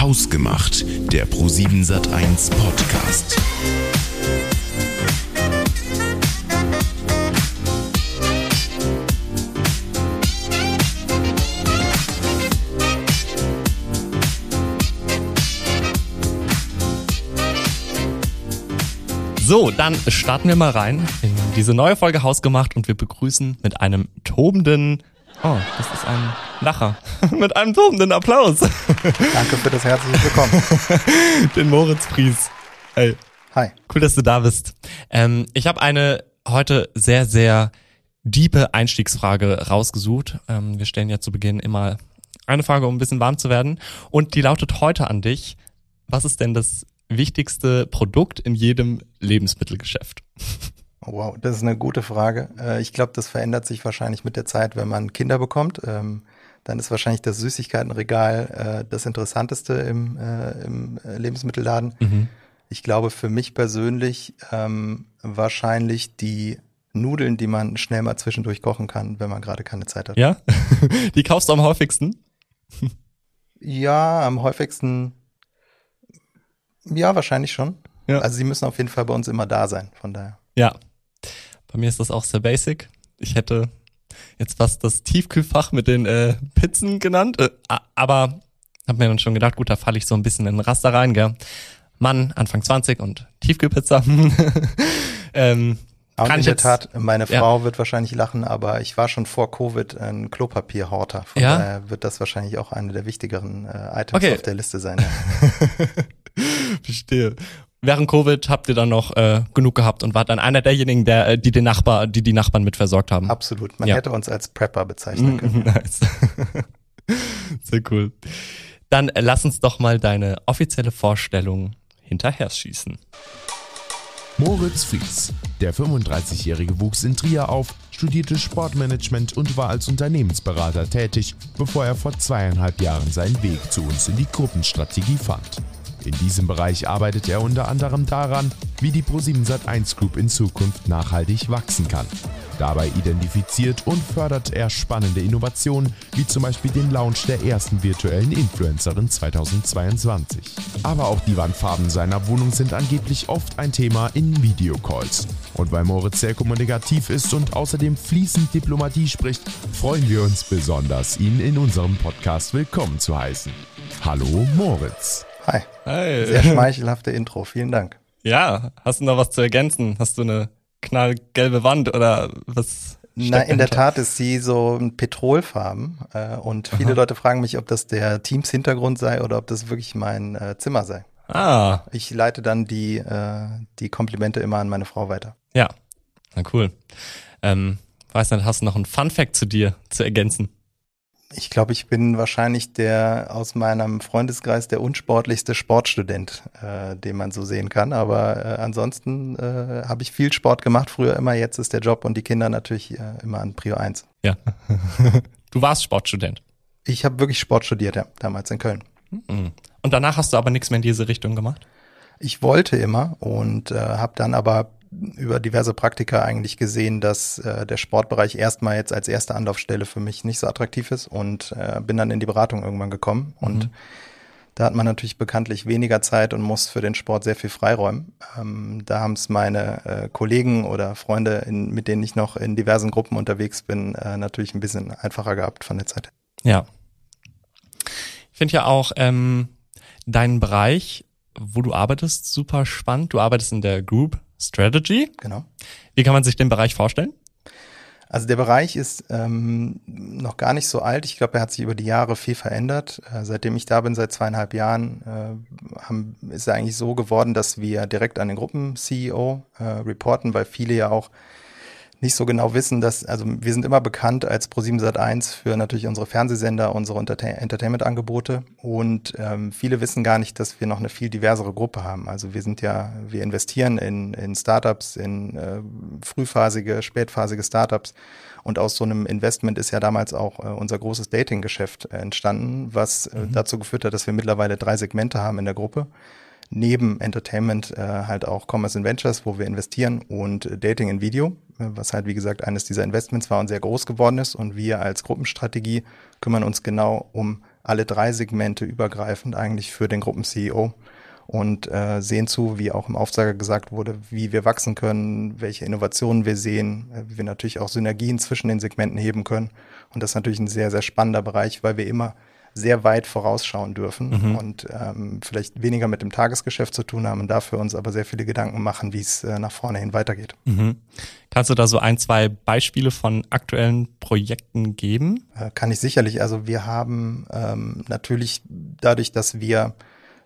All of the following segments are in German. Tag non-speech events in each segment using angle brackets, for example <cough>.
Hausgemacht, der Pro7 Sat1 Podcast. So, dann starten wir mal rein in diese neue Folge Hausgemacht und wir begrüßen mit einem tobenden, oh, das ist ein Lacher, <laughs> mit einem tobenden Applaus. <laughs> Danke für das herzliche Willkommen. <laughs> Den Moritz Pries. Hey. Hi. Cool, dass du da bist. Ähm, ich habe eine heute sehr, sehr diepe Einstiegsfrage rausgesucht. Ähm, wir stellen ja zu Beginn immer eine Frage, um ein bisschen warm zu werden. Und die lautet heute an dich. Was ist denn das wichtigste Produkt in jedem Lebensmittelgeschäft? Wow, das ist eine gute Frage. Äh, ich glaube, das verändert sich wahrscheinlich mit der Zeit, wenn man Kinder bekommt. Ähm, dann ist wahrscheinlich das Süßigkeitenregal äh, das Interessanteste im, äh, im Lebensmittelladen. Mhm. Ich glaube für mich persönlich ähm, wahrscheinlich die Nudeln, die man schnell mal zwischendurch kochen kann, wenn man gerade keine Zeit hat. Ja? <laughs> Die kaufst du am häufigsten? Ja, am häufigsten ja, wahrscheinlich schon. Ja. Also sie müssen auf jeden Fall bei uns immer da sein, von daher. Ja. Bei mir ist das auch sehr basic. Ich hätte jetzt fast das Tiefkühlfach mit den äh, Pizzen genannt, äh, aber hab mir dann schon gedacht, gut, da falle ich so ein bisschen in den Raster rein, gell. Mann, Anfang 20 und Tiefkühlpizza. <laughs> ähm, Und kann in ich der jetzt, Tat, meine Ja. Frau wird wahrscheinlich lachen, aber ich war schon vor Covid ein Klopapierhorter. Von Ja? daher wird das wahrscheinlich auch eine der wichtigeren äh, Items Okay. auf der Liste sein. Ja. <laughs> <laughs> Verstehe. Während Covid habt ihr dann noch äh, genug gehabt und wart dann einer derjenigen, der, äh, die den Nachbar, die die Nachbarn mit versorgt haben. Absolut. Man Ja. hätte uns als Prepper bezeichnen können. Mhm, <laughs> nice. <laughs> Sehr cool. Dann äh, lass uns doch mal deine offizielle Vorstellung hinterher schießen. Moritz Fries. Der 35-Jährige wuchs in Trier auf, studierte Sportmanagement und war als Unternehmensberater tätig, bevor er vor zweieinhalb Jahren seinen Weg zu uns in die Gruppenstrategie fand. In diesem Bereich arbeitet er unter anderem daran, wie die Pro7 Sat1 Group in Zukunft nachhaltig wachsen kann. Dabei identifiziert und fördert er spannende Innovationen, wie zum Beispiel den Launch der ersten virtuellen Influencerin 2022. Aber auch die Wandfarben seiner Wohnung sind angeblich oft ein Thema in Videocalls. Und weil Moritz sehr kommunikativ ist und außerdem fließend Diplomatie spricht, freuen wir uns besonders, ihn in unserem Podcast willkommen zu heißen. Hallo Moritz. Hi. Hey. Sehr schmeichelhafte Intro. Vielen Dank. Ja, hast du noch was zu ergänzen? Hast du eine knallgelbe Wand oder was? Na, in der? Tat ist sie so ein Petrolfarben äh, und viele Leute fragen mich, ob das der Teams-Hintergrund sei oder ob das wirklich mein äh, Zimmer sei. Ah, Ich leite dann die, äh, die Komplimente immer an meine Frau weiter. ja. Na cool. Ähm, weiß nicht, hast du noch einen Fun-Fact zu dir zu ergänzen? Ich glaube, ich bin wahrscheinlich der aus meinem Freundeskreis der unsportlichste Sportstudent, äh, den man so sehen kann. Aber äh, ansonsten äh, habe ich viel Sport gemacht, früher immer, jetzt ist der Job und die Kinder natürlich äh, immer an Prio 1. Ja. du warst Sportstudent. Ich habe wirklich Sport studiert, ja, damals in Köln. Mhm. Und danach hast du aber nichts mehr in diese Richtung gemacht? Ich wollte immer und äh, habe dann aber über diverse Praktika eigentlich gesehen, dass äh, der Sportbereich erstmal jetzt als erste Anlaufstelle für mich nicht so attraktiv ist und äh, bin dann in die Beratung irgendwann gekommen und Mhm. da hat man natürlich bekanntlich weniger Zeit und muss für den Sport sehr viel freiräumen. Ähm, da haben es meine äh, Kollegen oder Freunde, in, mit denen ich noch in diversen Gruppen unterwegs bin, äh, natürlich ein bisschen einfacher gehabt von der Zeit. Ja. Ich finde ja auch ähm, deinen Bereich, wo du arbeitest, super spannend. Du arbeitest in der Group Strategy. Genau. Wie kann man sich den Bereich vorstellen? Also der Bereich ist ähm, noch gar nicht so alt. Ich glaube, er hat sich über die Jahre viel verändert. Äh, seitdem ich da bin, seit zweieinhalb Jahren, äh, haben, ist er eigentlich so geworden, dass wir direkt an den Gruppen-CEO äh, reporten, weil viele ja auch nicht so genau wissen, dass, also wir sind immer bekannt als Pro7 Sat1 für natürlich unsere Fernsehsender, unsere Entertain Entertainment-Angebote. Und ähm, viele wissen gar nicht, dass wir noch eine viel diversere Gruppe haben. Also wir sind ja, wir investieren in, in Startups, in äh, frühphasige, spätphasige Startups. Und aus so einem Investment ist ja damals auch äh, unser großes Dating-Geschäft äh, entstanden, was äh, dazu geführt hat, dass wir mittlerweile drei Segmente haben in der Gruppe neben Entertainment äh, halt auch Commerce and Ventures, wo wir investieren und Dating in Video, äh, was halt wie gesagt eines dieser Investments war und sehr groß geworden ist. Und wir als Gruppenstrategie kümmern uns genau um alle drei Segmente übergreifend eigentlich für den Gruppen-CEO und äh, sehen zu, wie auch im Aufsager gesagt wurde, wie wir wachsen können, welche Innovationen wir sehen, äh, wie wir natürlich auch Synergien zwischen den Segmenten heben können. Und das ist natürlich ein sehr, sehr spannender Bereich, weil wir immer sehr weit vorausschauen dürfen mhm. und ähm, vielleicht weniger mit dem Tagesgeschäft zu tun haben und dafür uns aber sehr viele Gedanken machen, wie es äh, nach vorne hin weitergeht. Mhm. Kannst du da so ein, zwei Beispiele von aktuellen Projekten geben? Äh, kann ich sicherlich. Also wir haben ähm, natürlich dadurch, dass wir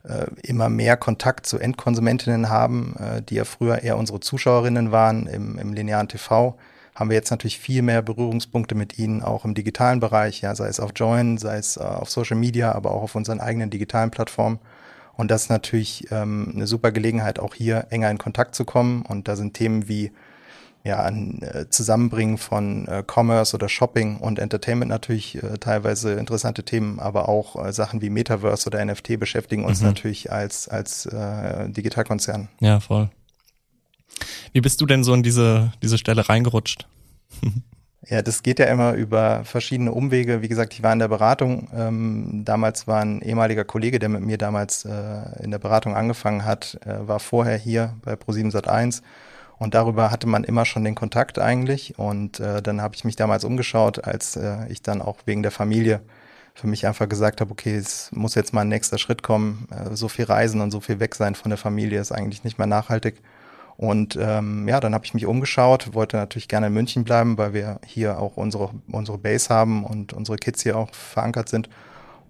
äh, immer mehr Kontakt zu Endkonsumentinnen haben, äh, die ja früher eher unsere Zuschauerinnen waren im, im linearen TV, haben wir jetzt natürlich viel mehr Berührungspunkte mit ihnen, auch im digitalen Bereich, ja, sei es auf Join, sei es äh, auf Social Media, aber auch auf unseren eigenen digitalen Plattformen. Und das ist natürlich ähm, eine super Gelegenheit, auch hier enger in Kontakt zu kommen. Und da sind Themen wie ja, ein äh, Zusammenbringen von äh, Commerce oder Shopping und Entertainment natürlich äh, teilweise interessante Themen, aber auch äh, Sachen wie Metaverse oder NFT beschäftigen uns mhm. natürlich als, als äh, Digitalkonzern. Ja, voll. Wie bist du denn so in diese, diese Stelle reingerutscht? <laughs> Ja, das geht ja immer über verschiedene Umwege. Wie gesagt, ich war in der Beratung. Ähm, damals war ein ehemaliger Kollege, der mit mir damals äh, in der Beratung angefangen hat, äh, war vorher hier bei Pro7 Sat1 und darüber hatte man immer schon den Kontakt eigentlich. Und äh, dann habe ich mich damals umgeschaut, als äh, ich dann auch wegen der Familie für mich einfach gesagt habe, okay, es muss jetzt mal ein nächster Schritt kommen. Äh, so viel Reisen und so viel weg sein von der Familie ist eigentlich nicht mehr nachhaltig. Und ähm, ja, dann habe ich mich umgeschaut, wollte natürlich gerne in München bleiben, weil wir hier auch unsere, unsere Base haben und unsere Kids hier auch verankert sind.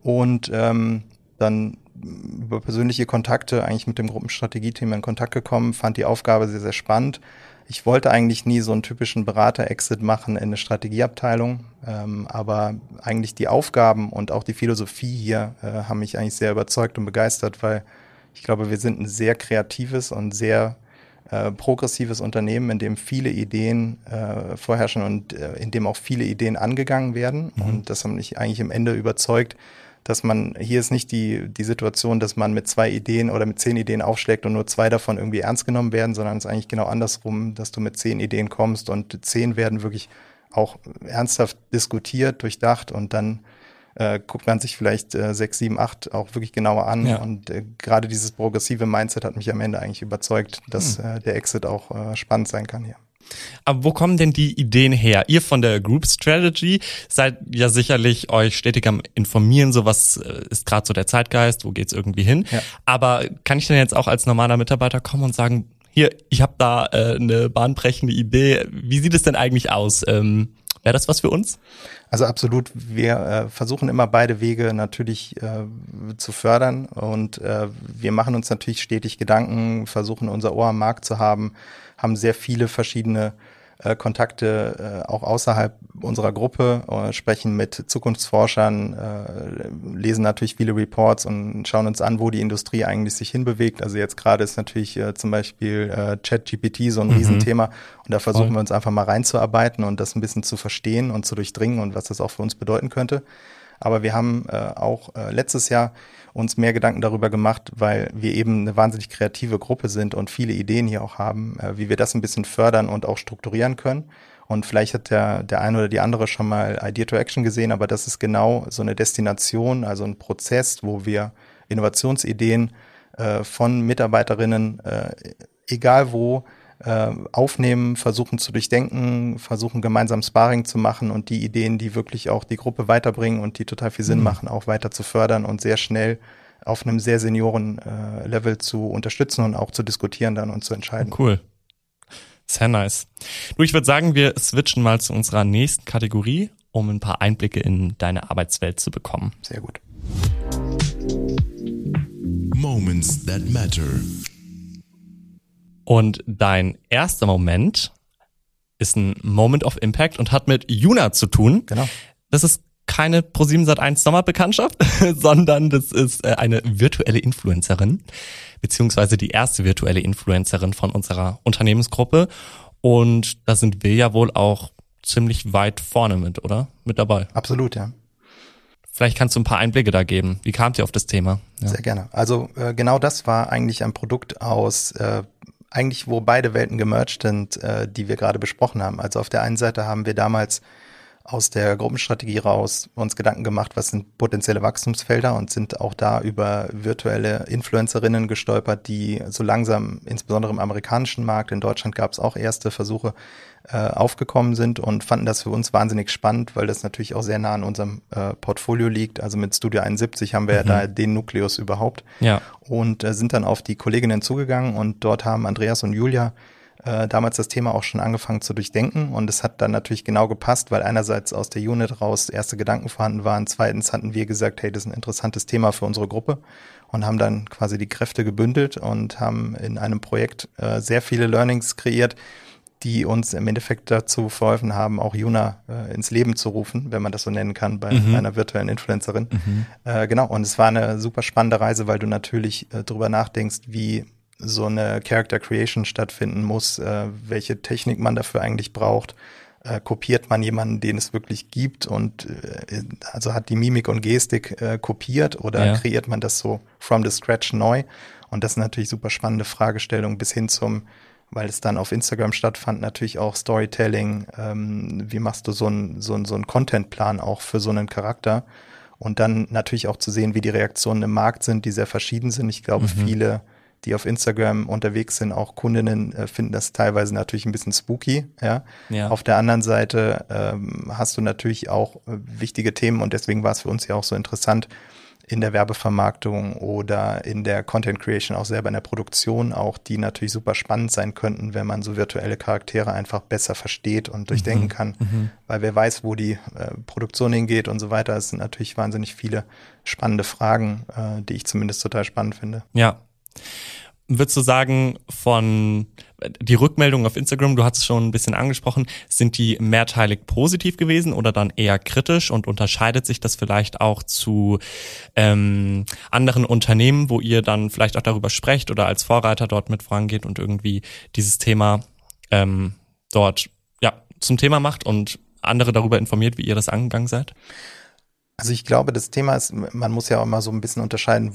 Und ähm, dann über persönliche Kontakte eigentlich mit dem Gruppenstrategieteam in Kontakt gekommen, fand die Aufgabe sehr, sehr spannend. Ich wollte eigentlich nie so einen typischen Berater-Exit machen in eine Strategieabteilung, ähm, aber eigentlich die Aufgaben und auch die Philosophie hier äh, haben mich eigentlich sehr überzeugt und begeistert, weil ich glaube, wir sind ein sehr kreatives und sehr äh, progressives Unternehmen, in dem viele Ideen äh, vorherrschen und äh, in dem auch viele Ideen angegangen werden. Mhm. Und das hat mich eigentlich im Ende überzeugt, dass man, hier ist nicht die, die Situation, dass man mit zwei Ideen oder mit zehn Ideen aufschlägt und nur zwei davon irgendwie ernst genommen werden, sondern es ist eigentlich genau andersrum, dass du mit zehn Ideen kommst und zehn werden wirklich auch ernsthaft diskutiert, durchdacht und dann äh, guckt man sich vielleicht äh, sechs, sieben, acht auch wirklich genauer an. Ja. Und äh, gerade dieses progressive Mindset hat mich am Ende eigentlich überzeugt, dass hm. äh, der Exit auch äh, spannend sein kann hier. Aber wo kommen denn die Ideen her? Ihr von der Group Strategy seid ja sicherlich euch stetig am informieren, so was äh, ist gerade so der Zeitgeist, wo geht's irgendwie hin. Ja. Aber kann ich denn jetzt auch als normaler Mitarbeiter kommen und sagen, hier, ich habe da äh, eine bahnbrechende Idee. Wie sieht es denn eigentlich aus? Ähm, Wäre das was für uns? Also absolut. Wir äh, versuchen immer beide Wege natürlich äh, zu fördern und äh, wir machen uns natürlich stetig Gedanken, versuchen unser Ohr am Markt zu haben, haben sehr viele verschiedene äh, Kontakte äh, auch außerhalb unserer Gruppe, äh, sprechen mit Zukunftsforschern, äh, lesen natürlich viele Reports und schauen uns an, wo die Industrie eigentlich sich hinbewegt. Also jetzt gerade ist natürlich äh, zum Beispiel äh, ChatGPT so ein mhm. Riesenthema und da versuchen Voll. wir uns einfach mal reinzuarbeiten und das ein bisschen zu verstehen und zu durchdringen und was das auch für uns bedeuten könnte. Aber wir haben äh, auch äh, letztes Jahr uns mehr Gedanken darüber gemacht, weil wir eben eine wahnsinnig kreative Gruppe sind und viele Ideen hier auch haben, äh, wie wir das ein bisschen fördern und auch strukturieren können. Und vielleicht hat der, der eine oder die andere schon mal Idea to Action gesehen, aber das ist genau so eine Destination, also ein Prozess, wo wir Innovationsideen äh, von Mitarbeiterinnen, äh, egal wo, äh, aufnehmen, versuchen zu durchdenken, versuchen gemeinsam Sparring zu machen und die Ideen, die wirklich auch die Gruppe weiterbringen und die total viel Sinn mhm. machen, auch weiter zu fördern und sehr schnell auf einem sehr Senioren-Level äh, zu unterstützen und auch zu diskutieren dann und zu entscheiden. Cool. Sehr nice. Du, ich würde sagen, wir switchen mal zu unserer nächsten Kategorie, um ein paar Einblicke in deine Arbeitswelt zu bekommen. Sehr gut. Moments that matter. Und dein erster Moment ist ein Moment of Impact und hat mit Juna zu tun. Genau. Das ist keine Pro7 Sat1 Sommerbekanntschaft, <laughs> sondern das ist äh, eine virtuelle Influencerin, beziehungsweise die erste virtuelle Influencerin von unserer Unternehmensgruppe. Und da sind wir ja wohl auch ziemlich weit vorne mit, oder? Mit dabei. Absolut, ja. Vielleicht kannst du ein paar Einblicke da geben. Wie kamt ihr auf das Thema? Ja. Sehr gerne. Also äh, genau das war eigentlich ein Produkt aus äh, eigentlich, wo beide Welten gemerged sind, äh, die wir gerade besprochen haben. Also auf der einen Seite haben wir damals aus der Gruppenstrategie raus uns Gedanken gemacht, was sind potenzielle Wachstumsfelder und sind auch da über virtuelle Influencerinnen gestolpert, die so langsam, insbesondere im amerikanischen Markt, in Deutschland gab es auch erste Versuche, äh, aufgekommen sind und fanden das für uns wahnsinnig spannend, weil das natürlich auch sehr nah an unserem äh, Portfolio liegt. Also mit Studio 71 haben wir mhm. ja da den Nukleus überhaupt. Ja. Und äh, sind dann auf die Kolleginnen zugegangen und dort haben Andreas und Julia äh, damals das Thema auch schon angefangen zu durchdenken und es hat dann natürlich genau gepasst, weil einerseits aus der Unit raus erste Gedanken vorhanden waren, zweitens hatten wir gesagt, hey, das ist ein interessantes Thema für unsere Gruppe und haben dann quasi die Kräfte gebündelt und haben in einem Projekt äh, sehr viele Learnings kreiert, die uns im Endeffekt dazu verholfen haben, auch Juna äh, ins Leben zu rufen, wenn man das so nennen kann, bei mhm. einer virtuellen Influencerin. Mhm. Äh, genau, und es war eine super spannende Reise, weil du natürlich äh, drüber nachdenkst, wie so eine Character Creation stattfinden muss, äh, welche Technik man dafür eigentlich braucht. Äh, kopiert man jemanden, den es wirklich gibt und äh, also hat die Mimik und Gestik äh, kopiert oder ja. kreiert man das so from the scratch neu? Und das ist natürlich super spannende Fragestellung bis hin zum, weil es dann auf Instagram stattfand, natürlich auch Storytelling. Ähm, wie machst du so einen so ein, so ein Contentplan auch für so einen Charakter? Und dann natürlich auch zu sehen, wie die Reaktionen im Markt sind, die sehr verschieden sind. Ich glaube, mhm. viele die auf Instagram unterwegs sind, auch Kundinnen äh, finden das teilweise natürlich ein bisschen spooky. Ja. ja. Auf der anderen Seite ähm, hast du natürlich auch äh, wichtige Themen und deswegen war es für uns ja auch so interessant, in der Werbevermarktung oder in der Content Creation auch selber in der Produktion auch, die natürlich super spannend sein könnten, wenn man so virtuelle Charaktere einfach besser versteht und durchdenken mhm. kann. Mhm. Weil wer weiß, wo die äh, Produktion hingeht und so weiter, es sind natürlich wahnsinnig viele spannende Fragen, äh, die ich zumindest total spannend finde. Ja, Würdest du sagen, von die Rückmeldungen auf Instagram, du hast es schon ein bisschen angesprochen, sind die mehrteilig positiv gewesen oder dann eher kritisch und unterscheidet sich das vielleicht auch zu ähm, anderen Unternehmen, wo ihr dann vielleicht auch darüber sprecht oder als Vorreiter dort mit vorangeht und irgendwie dieses Thema ähm, dort ja zum Thema macht und andere darüber informiert, wie ihr das angegangen seid? Also ich glaube, das Thema ist, man muss ja auch mal so ein bisschen unterscheiden,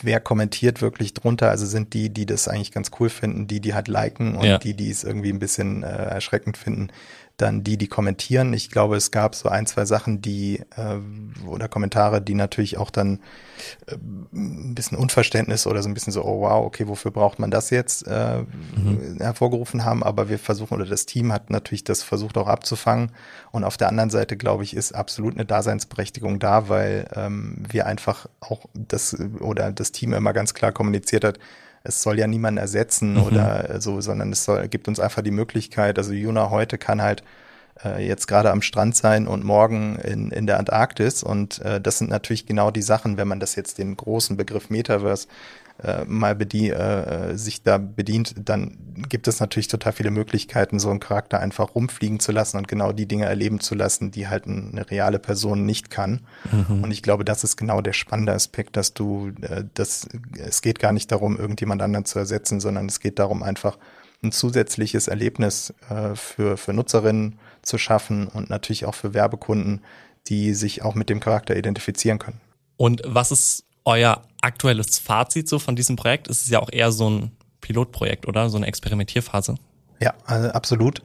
wer kommentiert wirklich drunter. Also sind die, die das eigentlich ganz cool finden, die, die halt liken und ja. die, die es irgendwie ein bisschen äh, erschreckend finden, dann die, die kommentieren. Ich glaube, es gab so ein, zwei Sachen, die äh, oder Kommentare, die natürlich auch dann äh, ein bisschen Unverständnis oder so ein bisschen so, oh wow, okay, wofür braucht man das jetzt äh, mhm. hervorgerufen haben. Aber wir versuchen oder das Team hat natürlich das versucht auch abzufangen. Und auf der anderen Seite, glaube ich, ist absolut eine Daseinsberechtigung da, weil ähm, wir einfach auch das oder das Team immer ganz klar kommuniziert hat, es soll ja niemanden ersetzen mhm. oder so, sondern es soll, gibt uns einfach die Möglichkeit, also Juna heute kann halt äh, jetzt gerade am Strand sein und morgen in, in der Antarktis und äh, das sind natürlich genau die Sachen, wenn man das jetzt den großen Begriff Metaverse äh, mal bedien, äh, sich da bedient, dann gibt es natürlich total viele Möglichkeiten, so einen Charakter einfach rumfliegen zu lassen und genau die Dinge erleben zu lassen, die halt eine reale Person nicht kann. Mhm. Und ich glaube, das ist genau der spannende Aspekt, dass du, äh, das, es geht gar nicht darum, irgendjemand anderen zu ersetzen, sondern es geht darum, einfach ein zusätzliches Erlebnis äh, für, für Nutzerinnen zu schaffen und natürlich auch für Werbekunden, die sich auch mit dem Charakter identifizieren können. Und was ist euer aktuelles Fazit so von diesem Projekt? Es ist ja auch eher so ein Pilotprojekt, oder? So eine Experimentierphase. Ja, also absolut.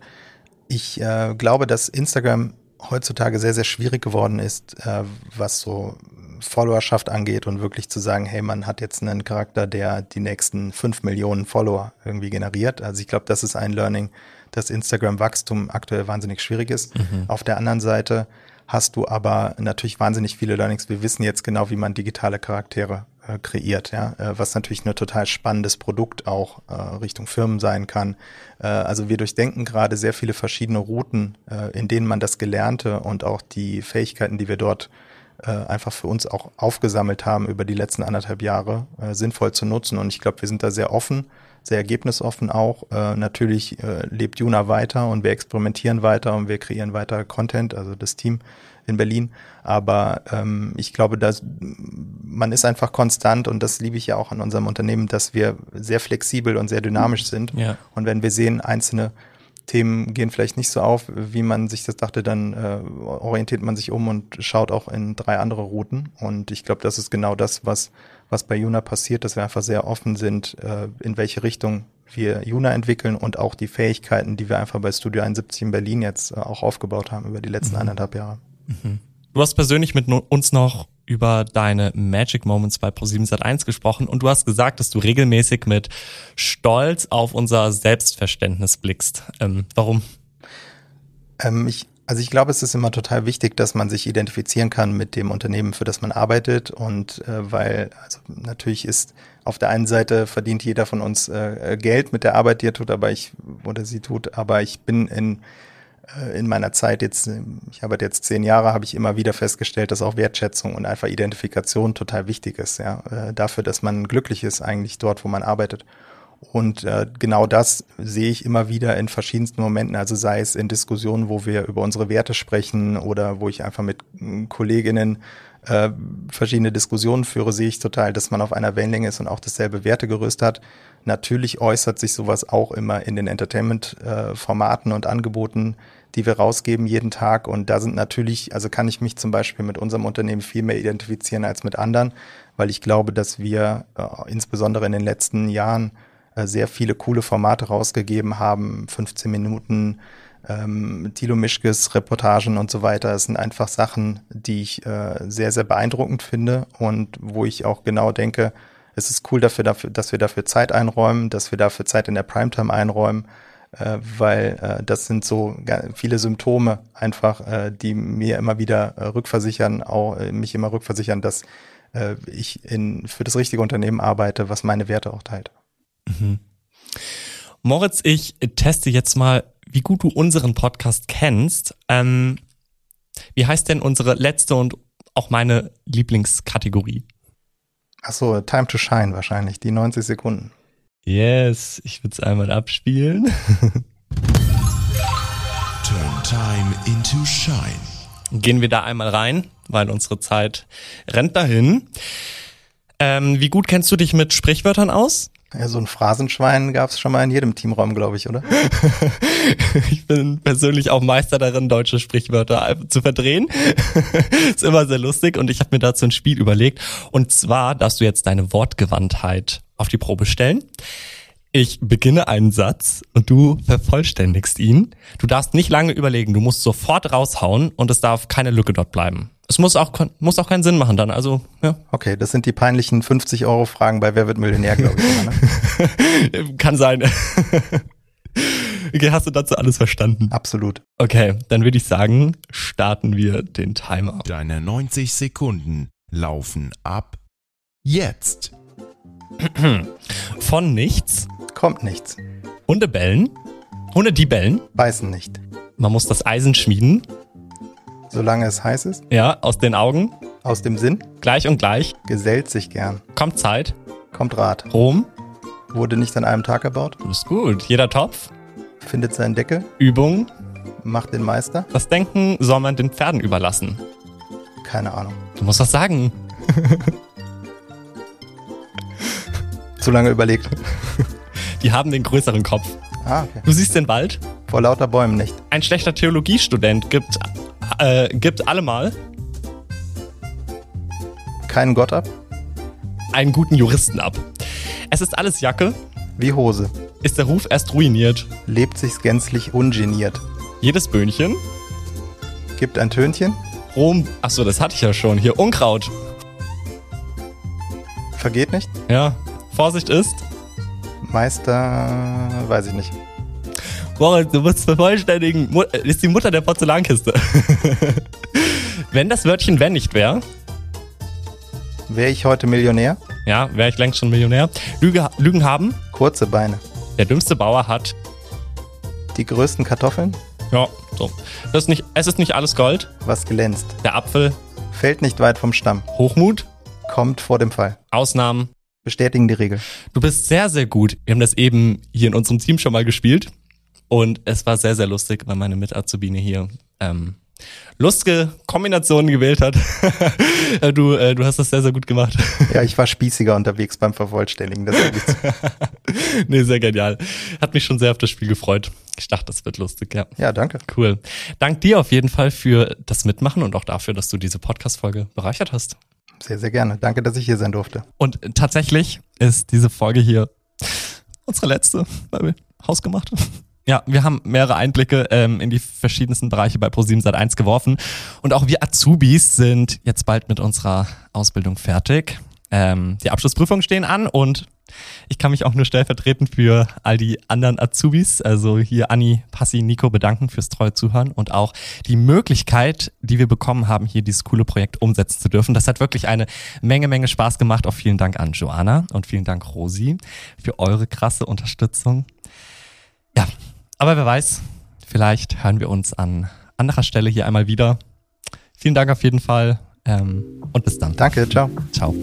Ich äh, glaube, dass Instagram heutzutage sehr, sehr schwierig geworden ist, äh, was so Followerschaft angeht und wirklich zu sagen, hey, man hat jetzt einen Charakter, der die nächsten fünf Millionen Follower irgendwie generiert. Also ich glaube, das ist ein Learning, dass Instagram-Wachstum aktuell wahnsinnig schwierig ist. Mhm. Auf der anderen Seite hast du aber natürlich wahnsinnig viele Learnings. Wir wissen jetzt genau, wie man digitale Charaktere äh, kreiert, ja, äh, was natürlich ein total spannendes Produkt auch äh, Richtung Firmen sein kann. Äh, also wir durchdenken gerade sehr viele verschiedene Routen, äh, in denen man das Gelernte und auch die Fähigkeiten, die wir dort äh, einfach für uns auch aufgesammelt haben über die letzten anderthalb Jahre, sinnvoll zu nutzen. Und ich glaube, wir sind da sehr offen sehr ergebnisoffen auch. Äh, natürlich äh, lebt Juna weiter und wir experimentieren weiter und wir kreieren weiter Content, also das Team in Berlin. Aber ähm, ich glaube, dass man ist einfach konstant und das liebe ich ja auch an unserem Unternehmen, dass wir sehr flexibel und sehr dynamisch sind. Ja. Und wenn wir sehen, einzelne Themen gehen vielleicht nicht so auf, wie man sich das dachte, dann äh, orientiert man sich um und schaut auch in drei andere Routen. Und ich glaube, das ist genau das, was was bei Juna passiert, dass wir einfach sehr offen sind, äh, in welche Richtung wir Juna entwickeln und auch die Fähigkeiten, die wir einfach bei Studio 71 in Berlin jetzt äh, auch aufgebaut haben über die letzten mhm. anderthalb Jahre. Mhm. Du hast persönlich mit uns noch über deine Magic Moments bei Pro7 Sat1 gesprochen und du hast gesagt, dass du regelmäßig mit Stolz auf unser Selbstverständnis blickst. Ähm, warum? Ähm, ich also ich glaube, es ist immer total wichtig, dass man sich identifizieren kann mit dem Unternehmen, für das man arbeitet. Und äh, weil, also natürlich ist auf der einen Seite verdient jeder von uns äh, Geld mit der Arbeit, die er tut, aber ich oder sie tut. Aber ich bin in äh, in meiner Zeit jetzt, ich arbeite jetzt zehn Jahre, habe ich immer wieder festgestellt, dass auch Wertschätzung und einfach Identifikation total wichtig ist, ja, äh, dafür, dass man glücklich ist eigentlich dort, wo man arbeitet. Und äh, genau das sehe ich immer wieder in verschiedensten Momenten, also sei es in Diskussionen, wo wir über unsere Werte sprechen oder wo ich einfach mit hm, Kolleginnen äh, verschiedene Diskussionen führe, sehe ich total, dass man auf einer Wellenlänge ist und auch dasselbe Wertegerüst hat. Natürlich äußert sich sowas auch immer in den Entertainment-Formaten äh, und Angeboten, die wir rausgeben jeden Tag. Und da sind natürlich, also kann ich mich zum Beispiel mit unserem Unternehmen viel mehr identifizieren als mit anderen, weil ich glaube, dass wir äh, insbesondere in den letzten Jahren sehr viele coole Formate rausgegeben haben, 15 Minuten, ähm, Thilo Mischkes Reportagen und so weiter. Das sind einfach Sachen, die ich äh, sehr, sehr beeindruckend finde und wo ich auch genau denke, es ist cool, dafür, dafür, dass wir dafür Zeit einräumen, dass wir dafür Zeit in der Primetime einräumen, äh, weil äh, das sind so viele Symptome einfach, äh, die mir immer wieder äh, rückversichern, auch äh, mich immer rückversichern, dass äh, ich in, für das richtige Unternehmen arbeite, was meine Werte auch teilt. Mhm. Moritz, ich teste jetzt mal, wie gut du unseren Podcast kennst. Ähm, wie heißt denn unsere letzte und auch meine Lieblingskategorie? Ach so, Time to Shine wahrscheinlich, die 90 Sekunden. Yes, ich würde es einmal abspielen. <laughs> Turn Time into Shine. Gehen wir da einmal rein, weil unsere Zeit rennt dahin. Ähm, wie gut kennst du dich mit Sprichwörtern aus? Ja, so ein Phrasenschwein gab es schon mal in jedem Teamraum, glaube ich, oder? <laughs> ich bin persönlich auch Meister darin, deutsche Sprichwörter zu verdrehen. <laughs> ist immer sehr lustig und ich habe mir dazu ein Spiel überlegt. Und zwar darfst du jetzt deine Wortgewandtheit auf die Probe stellen. Ich beginne einen Satz und du vervollständigst ihn. Du darfst nicht lange überlegen, du musst sofort raushauen und es darf keine Lücke dort bleiben. Es muss auch, muss auch keinen Sinn machen dann, also, ja. Okay, das sind die peinlichen 50 Euro Fragen bei Wer wird Millionär, glaube ich. Immer, ne? <laughs> Kann sein. <laughs> okay, hast du dazu alles verstanden? Absolut. Okay, dann würde ich sagen, starten wir den Timer. Deine 90 Sekunden laufen ab jetzt. <clears throat> Von nichts. Kommt nichts. Hunde bellen. Hunde, die bellen. Beißen nicht. Man muss das Eisen schmieden. Solange es heiß ist. Ja, aus den Augen. Aus dem Sinn. Gleich und gleich. Gesellt sich gern. Kommt Zeit. Kommt Rat. Rom. Wurde nicht an einem Tag erbaut. Du bist gut. Jeder Topf. Findet seinen Deckel. Übung. Macht den Meister. Das Denken soll man den Pferden überlassen. Keine Ahnung. Du musst was sagen. <laughs> Zu lange überlegt. Die haben den größeren Kopf. Ah, okay. Du siehst den Wald? Vor lauter Bäumen nicht. Ein schlechter Theologiestudent gibt, äh, gibt allemal keinen Gott ab. Einen guten Juristen ab. Es ist alles Jacke. Wie Hose. Ist der Ruf erst ruiniert. Lebt sich's gänzlich ungeniert. Jedes Böhnchen. Gibt ein Tönchen. Rom. Achso, das hatte ich ja schon. Hier Unkraut. Vergeht nicht. Ja. Vorsicht ist. Meister, weiß ich nicht. Moritz, du musst vervollständigen. Ist die Mutter der Porzellankiste. <laughs> wenn das Wörtchen wenn nicht wäre. Wäre ich heute Millionär? Ja, wäre ich längst schon Millionär. Lüge, Lügen haben. Kurze Beine. Der dümmste Bauer hat. Die größten Kartoffeln? Ja, so. Das ist nicht, es ist nicht alles Gold. Was glänzt. Der Apfel. Fällt nicht weit vom Stamm. Hochmut. Kommt vor dem Fall. Ausnahmen. Bestätigen die Regel. Du bist sehr, sehr gut. Wir haben das eben hier in unserem Team schon mal gespielt. Und es war sehr, sehr lustig, weil meine Mit-Azubine hier ähm, lustige Kombinationen gewählt hat. <laughs> du, äh, du hast das sehr, sehr gut gemacht. <laughs> ja, ich war spießiger unterwegs beim Vervollständigen. Das <laughs> nee, sehr genial. Hat mich schon sehr auf das Spiel gefreut. Ich dachte, das wird lustig, ja. Ja, danke. Cool. Dank dir auf jeden Fall für das Mitmachen und auch dafür, dass du diese Podcast-Folge bereichert hast. Sehr, sehr gerne. Danke, dass ich hier sein durfte. Und tatsächlich ist diese Folge hier unsere letzte, weil wir hausgemacht. Ja, wir haben mehrere Einblicke ähm, in die verschiedensten Bereiche bei Pro7 Sat1 geworfen. Und auch wir Azubis sind jetzt bald mit unserer Ausbildung fertig. Ähm, die Abschlussprüfungen stehen an und ich kann mich auch nur stellvertretend für all die anderen Azubis, also hier Anni, Passi, Nico bedanken fürs treue Zuhören und auch die Möglichkeit, die wir bekommen haben, hier dieses coole Projekt umsetzen zu dürfen. Das hat wirklich eine Menge, Menge Spaß gemacht. Auch vielen Dank an Joanna und vielen Dank Rosi für eure krasse Unterstützung. Ja, aber wer weiß, vielleicht hören wir uns an anderer Stelle hier einmal wieder. Vielen Dank auf jeden Fall ähm, und bis dann. Danke, ciao. Ciao.